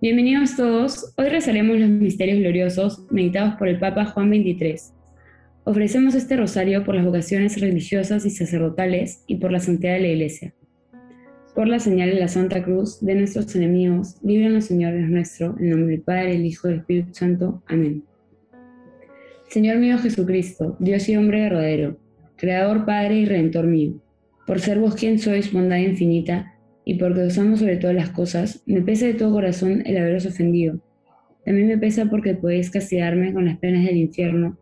Bienvenidos todos. Hoy rezaremos los misterios gloriosos meditados por el Papa Juan XXIII. Ofrecemos este rosario por las vocaciones religiosas y sacerdotales y por la santidad de la Iglesia. Por la señal de la Santa Cruz de nuestros enemigos, líbranos Señor Dios nuestro, en nombre del Padre, el Hijo y el Espíritu Santo. Amén. Señor mío Jesucristo, Dios y hombre verdadero, Creador, Padre y Redentor mío, por ser vos quien sois bondad infinita, y porque os amo sobre todas las cosas, me pesa de todo corazón el haberos ofendido. También me pesa porque podéis castigarme con las penas del infierno.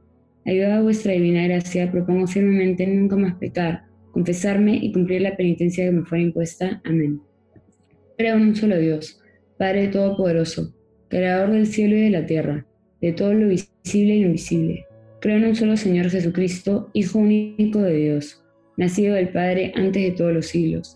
Ayuda a vuestra divina gracia, propongo firmemente nunca más pecar, confesarme y cumplir la penitencia que me fuera impuesta. Amén. Creo en un solo Dios, Padre Todopoderoso, Creador del cielo y de la tierra, de todo lo visible y invisible. Creo en un solo Señor Jesucristo, Hijo único de Dios, nacido del Padre antes de todos los siglos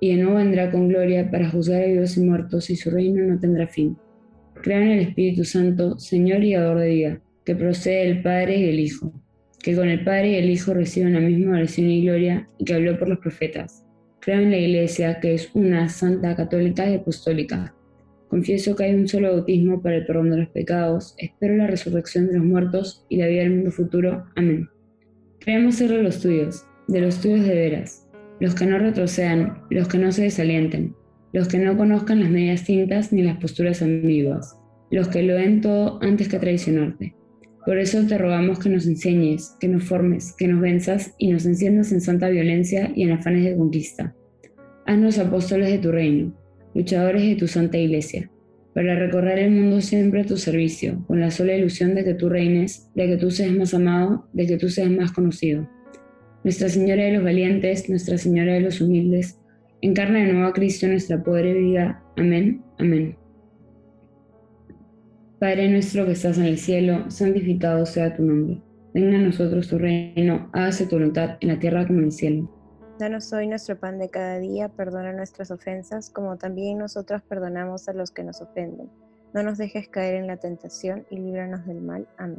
y de nuevo vendrá con gloria para juzgar a vivos y muertos, y su reino no tendrá fin. Crea en el Espíritu Santo, Señor y Ador de vida, que procede del Padre y del Hijo, que con el Padre y el Hijo reciben la misma oración y gloria, y que habló por los profetas. Creo en la Iglesia, que es una santa, católica y apostólica. Confieso que hay un solo bautismo para el perdón de los pecados. Espero la resurrección de los muertos y la vida del mundo futuro. Amén. Creemos ser de los tuyos, de los tuyos de veras los que no retrocedan, los que no se desalienten, los que no conozcan las medias tintas ni las posturas ambiguas, los que lo den todo antes que traicionarte. Por eso te rogamos que nos enseñes, que nos formes, que nos venzas y nos enciendas en santa violencia y en afanes de conquista. Haznos apóstoles de tu reino, luchadores de tu santa iglesia, para recorrer el mundo siempre a tu servicio, con la sola ilusión de que tú reines, de que tú seas más amado, de que tú seas más conocido. Nuestra Señora de los Valientes, Nuestra Señora de los Humildes, encarna de nuevo a Cristo nuestra pobre vida. Amén, amén. Padre nuestro que estás en el cielo, santificado sea tu nombre. Venga a nosotros tu reino, hágase tu voluntad en la tierra como en el cielo. Danos hoy nuestro pan de cada día, perdona nuestras ofensas, como también nosotros perdonamos a los que nos ofenden. No nos dejes caer en la tentación y líbranos del mal. Amén.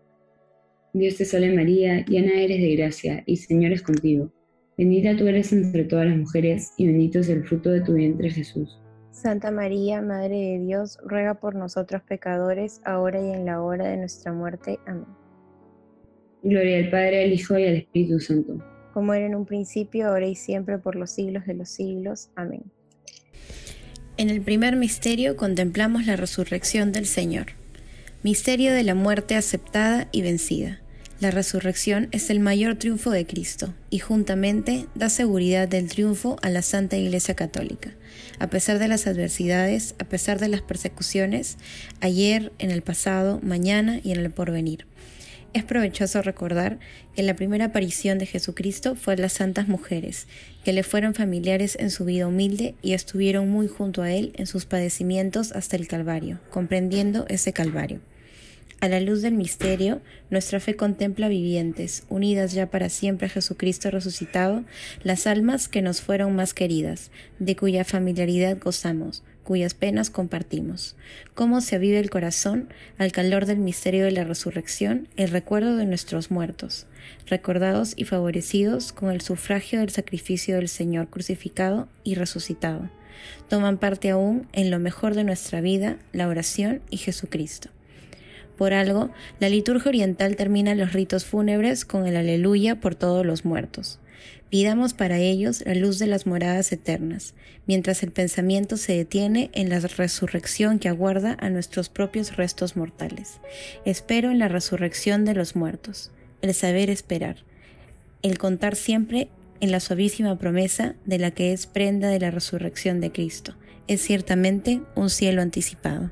Dios te salve María, llena eres de gracia, y Señor es contigo. Bendita tú eres entre todas las mujeres, y bendito es el fruto de tu vientre Jesús. Santa María, Madre de Dios, ruega por nosotros pecadores, ahora y en la hora de nuestra muerte. Amén. Gloria al Padre, al Hijo y al Espíritu Santo. Como era en un principio, ahora y siempre, por los siglos de los siglos. Amén. En el primer misterio contemplamos la resurrección del Señor. Misterio de la muerte aceptada y vencida. La resurrección es el mayor triunfo de Cristo y juntamente da seguridad del triunfo a la Santa Iglesia Católica. A pesar de las adversidades, a pesar de las persecuciones, ayer, en el pasado, mañana y en el porvenir. Es provechoso recordar que la primera aparición de Jesucristo fue a las santas mujeres, que le fueron familiares en su vida humilde y estuvieron muy junto a Él en sus padecimientos hasta el Calvario, comprendiendo ese Calvario. A la luz del misterio, nuestra fe contempla vivientes, unidas ya para siempre a Jesucristo resucitado, las almas que nos fueron más queridas, de cuya familiaridad gozamos, cuyas penas compartimos. Cómo se aviva el corazón al calor del misterio de la resurrección, el recuerdo de nuestros muertos, recordados y favorecidos con el sufragio del sacrificio del Señor crucificado y resucitado. Toman parte aún en lo mejor de nuestra vida, la oración y Jesucristo. Por algo, la liturgia oriental termina los ritos fúnebres con el aleluya por todos los muertos. Pidamos para ellos la luz de las moradas eternas, mientras el pensamiento se detiene en la resurrección que aguarda a nuestros propios restos mortales. Espero en la resurrección de los muertos, el saber esperar, el contar siempre en la suavísima promesa de la que es prenda de la resurrección de Cristo. Es ciertamente un cielo anticipado.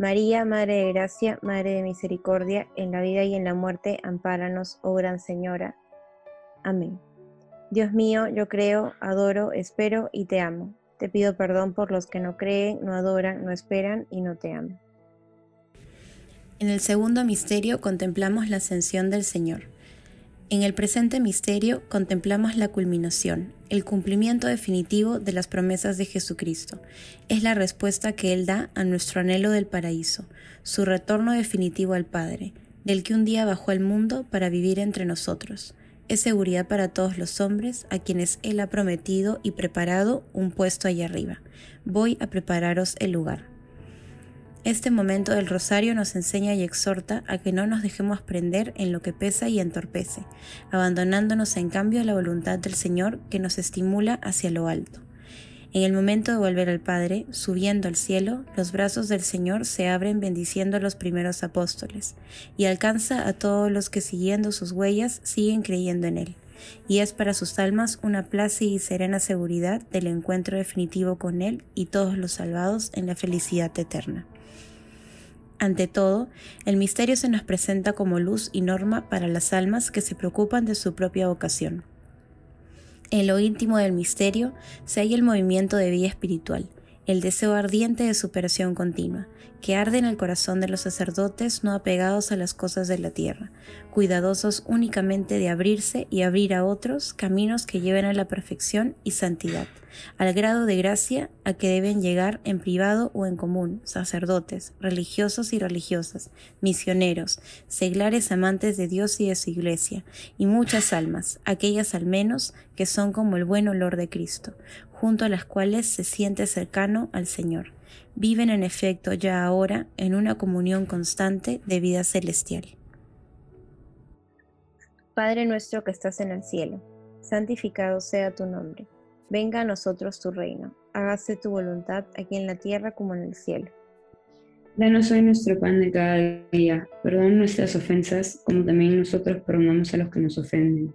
María, Madre de Gracia, Madre de Misericordia, en la vida y en la muerte, ampáranos, oh Gran Señora. Amén. Dios mío, yo creo, adoro, espero y te amo. Te pido perdón por los que no creen, no adoran, no esperan y no te aman. En el segundo misterio contemplamos la ascensión del Señor. En el presente misterio contemplamos la culminación, el cumplimiento definitivo de las promesas de Jesucristo. Es la respuesta que Él da a nuestro anhelo del paraíso, su retorno definitivo al Padre, del que un día bajó al mundo para vivir entre nosotros. Es seguridad para todos los hombres a quienes Él ha prometido y preparado un puesto allá arriba. Voy a prepararos el lugar. Este momento del rosario nos enseña y exhorta a que no nos dejemos prender en lo que pesa y entorpece, abandonándonos en cambio a la voluntad del Señor que nos estimula hacia lo alto. En el momento de volver al Padre, subiendo al cielo, los brazos del Señor se abren bendiciendo a los primeros apóstoles, y alcanza a todos los que siguiendo sus huellas siguen creyendo en Él, y es para sus almas una plácida y serena seguridad del encuentro definitivo con Él y todos los salvados en la felicidad eterna. Ante todo, el misterio se nos presenta como luz y norma para las almas que se preocupan de su propia vocación. En lo íntimo del misterio se halla el movimiento de vida espiritual, el deseo ardiente de superación continua, que arde en el corazón de los sacerdotes no apegados a las cosas de la tierra, cuidadosos únicamente de abrirse y abrir a otros caminos que lleven a la perfección y santidad, al grado de gracia a que deben llegar en privado o en común sacerdotes, religiosos y religiosas, misioneros, seglares amantes de Dios y de su iglesia, y muchas almas, aquellas al menos que son como el buen olor de Cristo, junto a las cuales se siente cercano al Señor viven en efecto ya ahora en una comunión constante de vida celestial. Padre nuestro que estás en el cielo, santificado sea tu nombre. Venga a nosotros tu reino. Hágase tu voluntad aquí en la tierra como en el cielo. Danos hoy nuestro pan de cada día. Perdona nuestras ofensas, como también nosotros perdonamos a los que nos ofenden.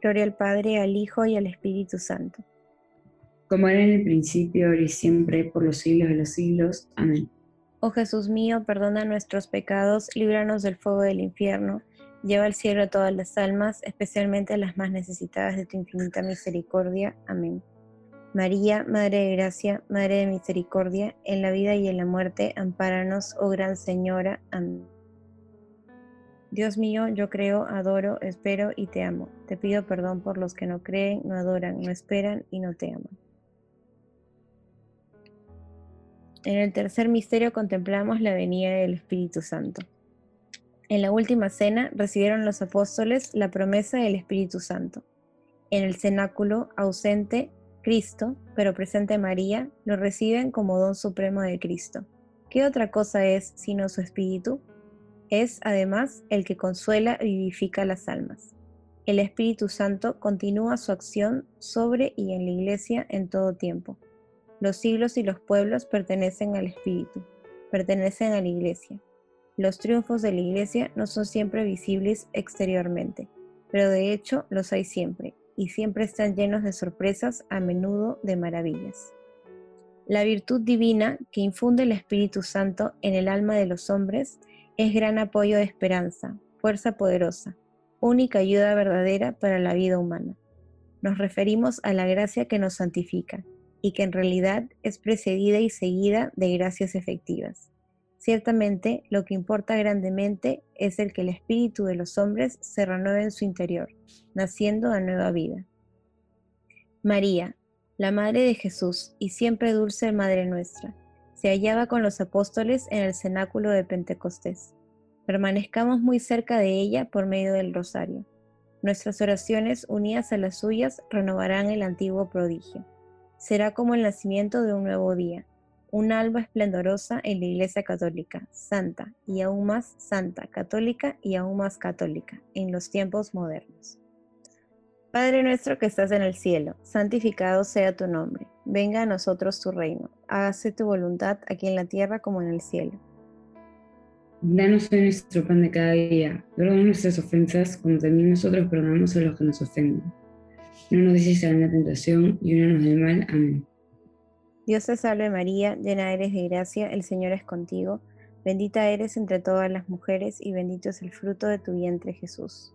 Gloria al Padre, al Hijo y al Espíritu Santo. Como era en el principio, ahora y siempre, por los siglos de los siglos. Amén. Oh Jesús mío, perdona nuestros pecados, líbranos del fuego del infierno, lleva al cielo a todas las almas, especialmente a las más necesitadas de tu infinita misericordia. Amén. María, Madre de Gracia, Madre de Misericordia, en la vida y en la muerte, ampáranos, oh Gran Señora. Amén. Dios mío, yo creo, adoro, espero y te amo. Te pido perdón por los que no creen, no adoran, no esperan y no te aman. En el tercer misterio contemplamos la venida del Espíritu Santo. En la última cena recibieron los apóstoles la promesa del Espíritu Santo. En el cenáculo, ausente Cristo, pero presente María, lo reciben como don supremo de Cristo. ¿Qué otra cosa es sino su Espíritu? Es, además, el que consuela y vivifica las almas. El Espíritu Santo continúa su acción sobre y en la Iglesia en todo tiempo. Los siglos y los pueblos pertenecen al Espíritu, pertenecen a la Iglesia. Los triunfos de la Iglesia no son siempre visibles exteriormente, pero de hecho los hay siempre, y siempre están llenos de sorpresas, a menudo de maravillas. La virtud divina que infunde el Espíritu Santo en el alma de los hombres es gran apoyo de esperanza, fuerza poderosa, única ayuda verdadera para la vida humana. Nos referimos a la gracia que nos santifica y que en realidad es precedida y seguida de gracias efectivas. Ciertamente, lo que importa grandemente es el que el espíritu de los hombres se renueve en su interior, naciendo a nueva vida. María, la Madre de Jesús y siempre dulce Madre nuestra, se hallaba con los apóstoles en el cenáculo de Pentecostés. Permanezcamos muy cerca de ella por medio del rosario. Nuestras oraciones unidas a las suyas renovarán el antiguo prodigio. Será como el nacimiento de un nuevo día, un alba esplendorosa en la Iglesia Católica, santa y aún más santa, católica y aún más católica en los tiempos modernos. Padre nuestro que estás en el cielo, santificado sea tu nombre, venga a nosotros tu reino, hágase tu voluntad aquí en la tierra como en el cielo. Danos hoy nuestro pan de cada día, perdona nuestras ofensas como también nosotros perdonamos a los que nos ofenden. No nos dejes en la tentación y no nos del mal. Amén. Dios te salve María, llena eres de gracia, el Señor es contigo, bendita eres entre todas las mujeres y bendito es el fruto de tu vientre Jesús.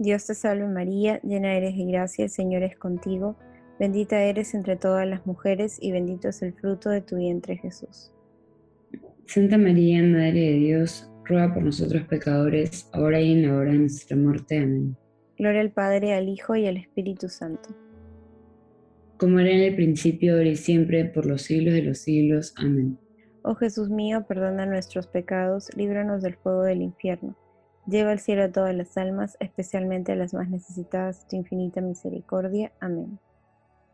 Dios te salve María, llena eres de gracia, el Señor es contigo, bendita eres entre todas las mujeres y bendito es el fruto de tu vientre Jesús. Santa María, Madre de Dios, ruega por nosotros pecadores, ahora y en la hora de nuestra muerte. Amén. Gloria al Padre, al Hijo y al Espíritu Santo. Como era en el principio, ahora y siempre, por los siglos de los siglos. Amén. Oh Jesús mío, perdona nuestros pecados, líbranos del fuego del infierno. Lleva al cielo a todas las almas, especialmente a las más necesitadas tu infinita misericordia. Amén.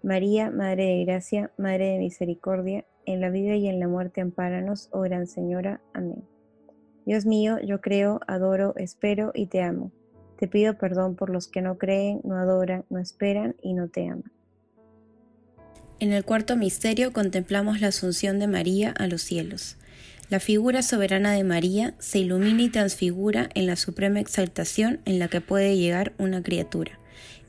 María, Madre de Gracia, Madre de Misericordia, en la vida y en la muerte ampáranos, oh Gran Señora. Amén. Dios mío, yo creo, adoro, espero y te amo. Te pido perdón por los que no creen, no adoran, no esperan y no te aman. En el cuarto misterio contemplamos la asunción de María a los cielos. La figura soberana de María se ilumina y transfigura en la suprema exaltación en la que puede llegar una criatura.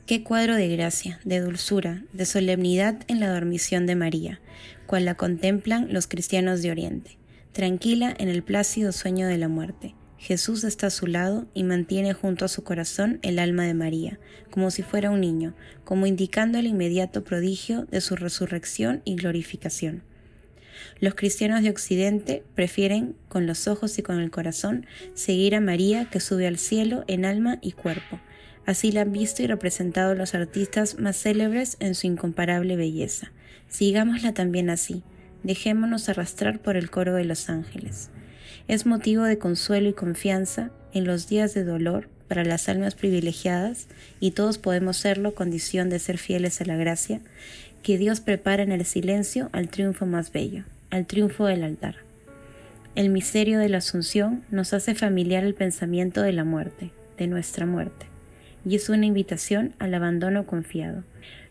Qué cuadro de gracia, de dulzura, de solemnidad en la dormición de María, cual la contemplan los cristianos de Oriente tranquila en el plácido sueño de la muerte, Jesús está a su lado y mantiene junto a su corazón el alma de María, como si fuera un niño, como indicando el inmediato prodigio de su resurrección y glorificación. Los cristianos de Occidente prefieren, con los ojos y con el corazón, seguir a María que sube al cielo en alma y cuerpo. Así la han visto y representado los artistas más célebres en su incomparable belleza. Sigámosla también así. Dejémonos arrastrar por el coro de los ángeles. Es motivo de consuelo y confianza en los días de dolor para las almas privilegiadas, y todos podemos serlo condición de ser fieles a la gracia, que Dios prepara en el silencio al triunfo más bello, al triunfo del altar. El misterio de la Asunción nos hace familiar el pensamiento de la muerte, de nuestra muerte, y es una invitación al abandono confiado.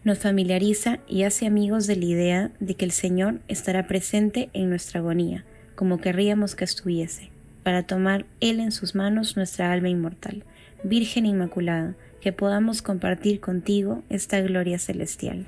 Nos familiariza y hace amigos de la idea de que el Señor estará presente en nuestra agonía, como querríamos que estuviese, para tomar Él en sus manos nuestra alma inmortal, Virgen Inmaculada, que podamos compartir contigo esta gloria celestial.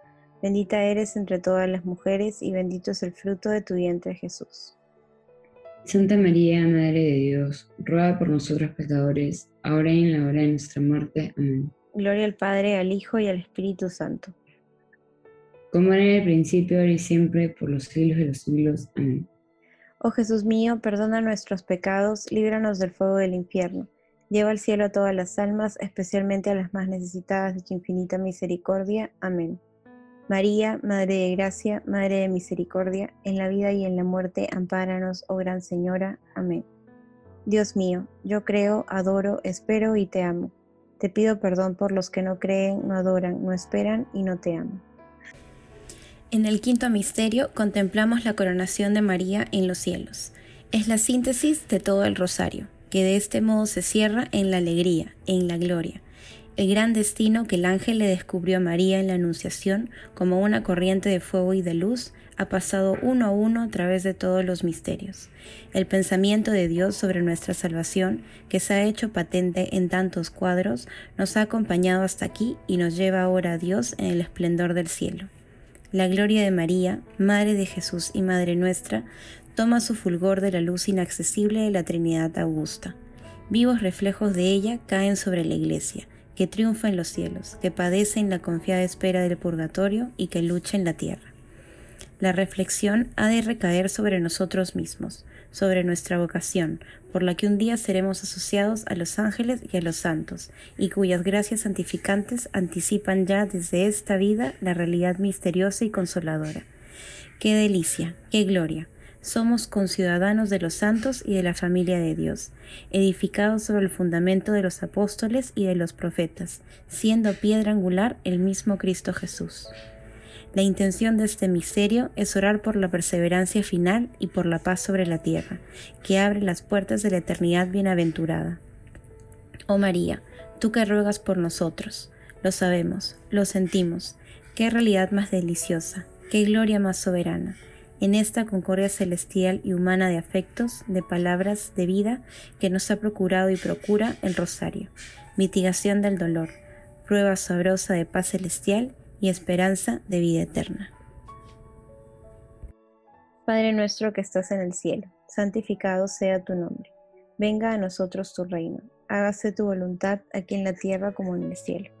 Bendita eres entre todas las mujeres y bendito es el fruto de tu vientre Jesús. Santa María, Madre de Dios, ruega por nosotros pecadores, ahora y en la hora de nuestra muerte. Amén. Gloria al Padre, al Hijo y al Espíritu Santo. Como era en el principio, ahora y siempre, por los siglos de los siglos. Amén. Oh Jesús mío, perdona nuestros pecados, líbranos del fuego del infierno. Lleva al cielo a todas las almas, especialmente a las más necesitadas de tu infinita misericordia. Amén. María, Madre de Gracia, Madre de Misericordia, en la vida y en la muerte, ampáranos, oh Gran Señora. Amén. Dios mío, yo creo, adoro, espero y te amo. Te pido perdón por los que no creen, no adoran, no esperan y no te aman. En el quinto misterio contemplamos la coronación de María en los cielos. Es la síntesis de todo el rosario, que de este modo se cierra en la alegría, en la gloria. El gran destino que el ángel le descubrió a María en la Anunciación como una corriente de fuego y de luz ha pasado uno a uno a través de todos los misterios. El pensamiento de Dios sobre nuestra salvación, que se ha hecho patente en tantos cuadros, nos ha acompañado hasta aquí y nos lleva ahora a Dios en el esplendor del cielo. La gloria de María, Madre de Jesús y Madre nuestra, toma su fulgor de la luz inaccesible de la Trinidad Augusta. Vivos reflejos de ella caen sobre la Iglesia, que triunfa en los cielos, que padece en la confiada espera del purgatorio y que lucha en la tierra. La reflexión ha de recaer sobre nosotros mismos, sobre nuestra vocación, por la que un día seremos asociados a los ángeles y a los santos, y cuyas gracias santificantes anticipan ya desde esta vida la realidad misteriosa y consoladora. ¡Qué delicia! ¡Qué gloria! Somos conciudadanos de los santos y de la familia de Dios, edificados sobre el fundamento de los apóstoles y de los profetas, siendo piedra angular el mismo Cristo Jesús. La intención de este misterio es orar por la perseverancia final y por la paz sobre la tierra, que abre las puertas de la eternidad bienaventurada. Oh María, tú que ruegas por nosotros, lo sabemos, lo sentimos, qué realidad más deliciosa, qué gloria más soberana. En esta concordia celestial y humana de afectos, de palabras, de vida, que nos ha procurado y procura el rosario, mitigación del dolor, prueba sabrosa de paz celestial y esperanza de vida eterna. Padre nuestro que estás en el cielo, santificado sea tu nombre. Venga a nosotros tu reino. Hágase tu voluntad aquí en la tierra como en el cielo.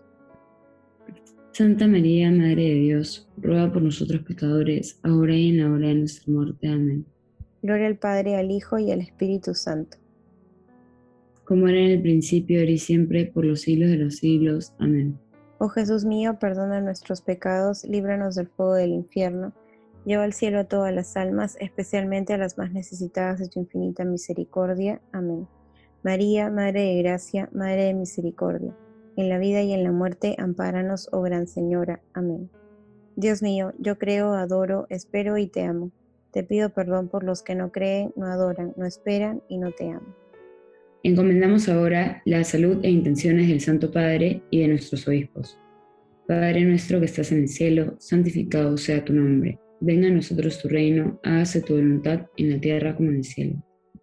Santa María, Madre de Dios, ruega por nosotros pecadores, ahora y en la hora de nuestra muerte. Amén. Gloria al Padre, al Hijo y al Espíritu Santo como era en el principio, ahora y siempre, por los siglos de los siglos. Amén. Oh Jesús mío, perdona nuestros pecados, líbranos del fuego del infierno, lleva al cielo a todas las almas, especialmente a las más necesitadas de tu infinita misericordia. Amén. María, Madre de Gracia, Madre de Misericordia, en la vida y en la muerte, ampáranos, oh Gran Señora. Amén. Dios mío, yo creo, adoro, espero y te amo. Te pido perdón por los que no creen, no adoran, no esperan y no te aman. Encomendamos ahora la salud e intenciones del Santo Padre y de nuestros obispos. Padre nuestro que estás en el cielo, santificado sea tu nombre. Venga a nosotros tu reino, hágase tu voluntad en la tierra como en el cielo.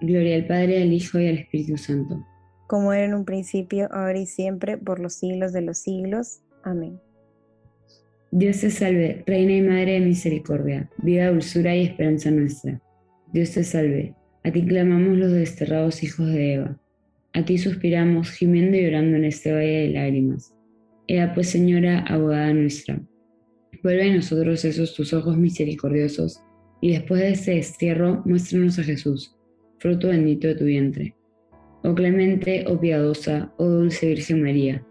Gloria al Padre, al Hijo y al Espíritu Santo. Como era en un principio, ahora y siempre, por los siglos de los siglos. Amén. Dios te salve, Reina y Madre de Misericordia, vida, dulzura y esperanza nuestra. Dios te salve, a ti clamamos los desterrados hijos de Eva. A ti suspiramos, gimiendo y llorando en este valle de lágrimas. Ea pues, Señora, abogada nuestra, vuelve a nosotros esos tus ojos misericordiosos, y después de este destierro, muéstranos a Jesús, fruto bendito de tu vientre. Oh clemente, oh piadosa, oh dulce Virgen María,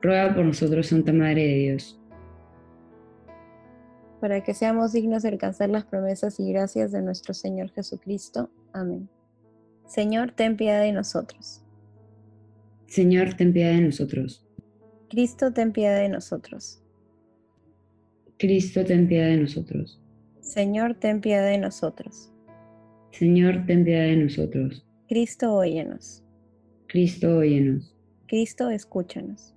ruega por nosotros, Santa Madre de Dios para que seamos dignos de alcanzar las promesas y gracias de nuestro Señor Jesucristo. Amén. Señor, ten piedad de nosotros. Señor, ten piedad de nosotros. Cristo, ten piedad de nosotros. Cristo, ten piedad de nosotros. Señor, ten piedad de nosotros. Señor, ten piedad de nosotros. Cristo, óyenos. Cristo, óyenos. Cristo, escúchanos.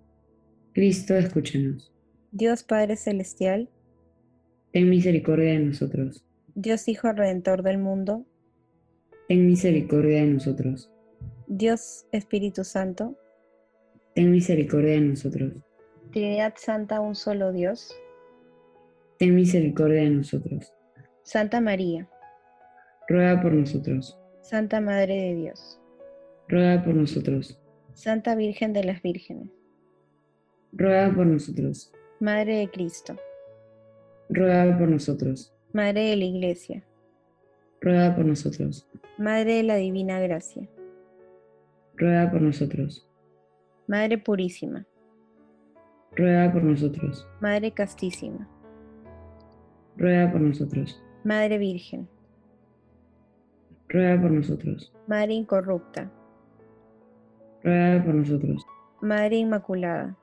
Cristo, escúchanos. Dios Padre Celestial, ten misericordia de nosotros. Dios Hijo Redentor del mundo, ten misericordia de nosotros. Dios Espíritu Santo, ten misericordia de nosotros. Trinidad Santa, un solo Dios, ten misericordia de nosotros. Santa María, ruega por nosotros. Santa Madre de Dios, ruega por nosotros. Santa Virgen de las Vírgenes, ruega por nosotros. Madre de Cristo, ruega por nosotros. Madre de la Iglesia, ruega por nosotros. Madre de la Divina Gracia, ruega por nosotros. Madre Purísima, ruega por nosotros. Madre Castísima, ruega por nosotros. Madre Virgen, ruega por nosotros. Madre Incorrupta, ruega por nosotros. Madre Inmaculada,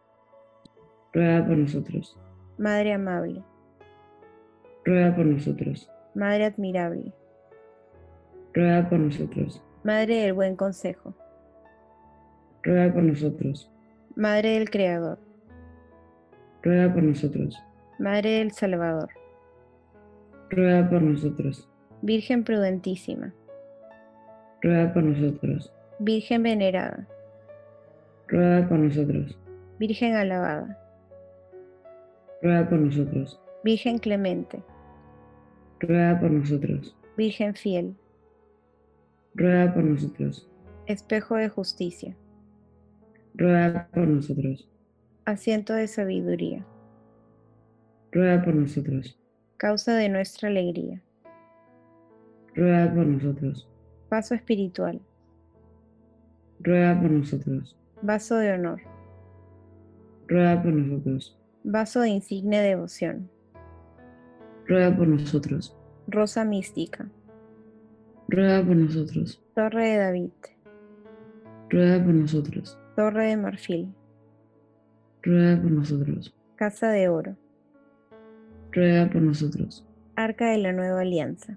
ruega por nosotros. Madre Amable, ruega por nosotros. Madre admirable, ruega por nosotros. Madre del buen consejo, ruega por nosotros. Madre del Creador, ruega por nosotros. Madre del Salvador, ruega por nosotros. Virgen prudentísima, ruega por nosotros. Virgen venerada, ruega por nosotros. Virgen alabada, ruega por nosotros. Virgen clemente, ruega por nosotros. Virgen fiel, ruega por nosotros. espejo de justicia, ruega por nosotros. asiento de sabiduría, ruega por nosotros. causa de nuestra alegría, ruega por nosotros. Paso espiritual, ruega por nosotros. vaso de honor, ruega por nosotros. vaso de insigne devoción, ruega por nosotros. rosa mística, ruega por nosotros. torre de David, ruega por nosotros. torre de marfil, ruega por nosotros. casa de oro, ruega por nosotros. arca de la nueva alianza,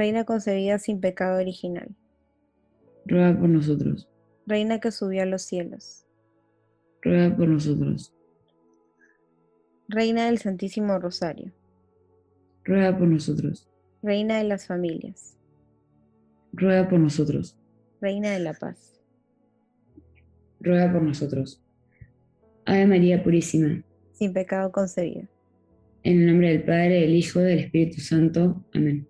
Reina concebida sin pecado original, ruega por nosotros, Reina que subió a los cielos, ruega por nosotros, Reina del Santísimo Rosario, ruega por nosotros, Reina de las familias, ruega por nosotros, Reina de la paz. ruega por nosotros. Ave María Purísima, sin pecado concebida. en el nombre del Padre, del Hijo y del Espíritu Santo. Amén.